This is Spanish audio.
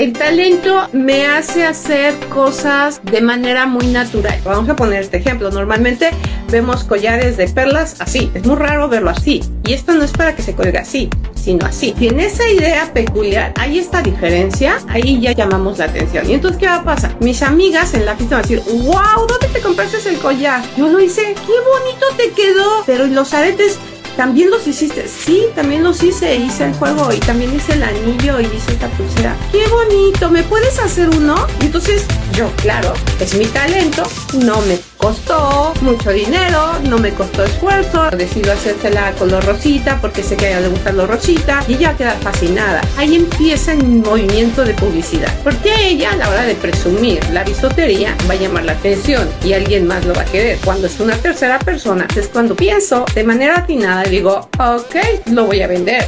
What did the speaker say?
El talento me hace hacer cosas de manera muy natural. Vamos a poner este ejemplo. Normalmente vemos collares de perlas así. Es muy raro verlo así. Y esto no es para que se cuelgue así, sino así. Si en esa idea peculiar hay esta diferencia, ahí ya llamamos la atención. Y entonces, ¿qué va a pasar? Mis amigas en la fiesta van a decir, wow, ¿dónde te compraste el collar? Yo lo hice, qué bonito te quedó. Pero los aretes también los hiciste. Sí, también los hice. Hice el juego y también hice el anillo y hice esta pulsera. ¡Qué bonito! ¿Me puedes hacer uno? Y entonces yo, claro, es mi talento. No me costó mucho dinero, no me costó esfuerzo. Decido hacérsela color rosita porque sé que a ella le gusta lo rosita y ella queda fascinada. Ahí empieza el movimiento de publicidad. Porque ella a la hora de presumir la bisutería va a llamar la atención y alguien más lo va a querer. Cuando es una tercera persona es cuando pienso de manera atinada digo, ok, lo voy a vender.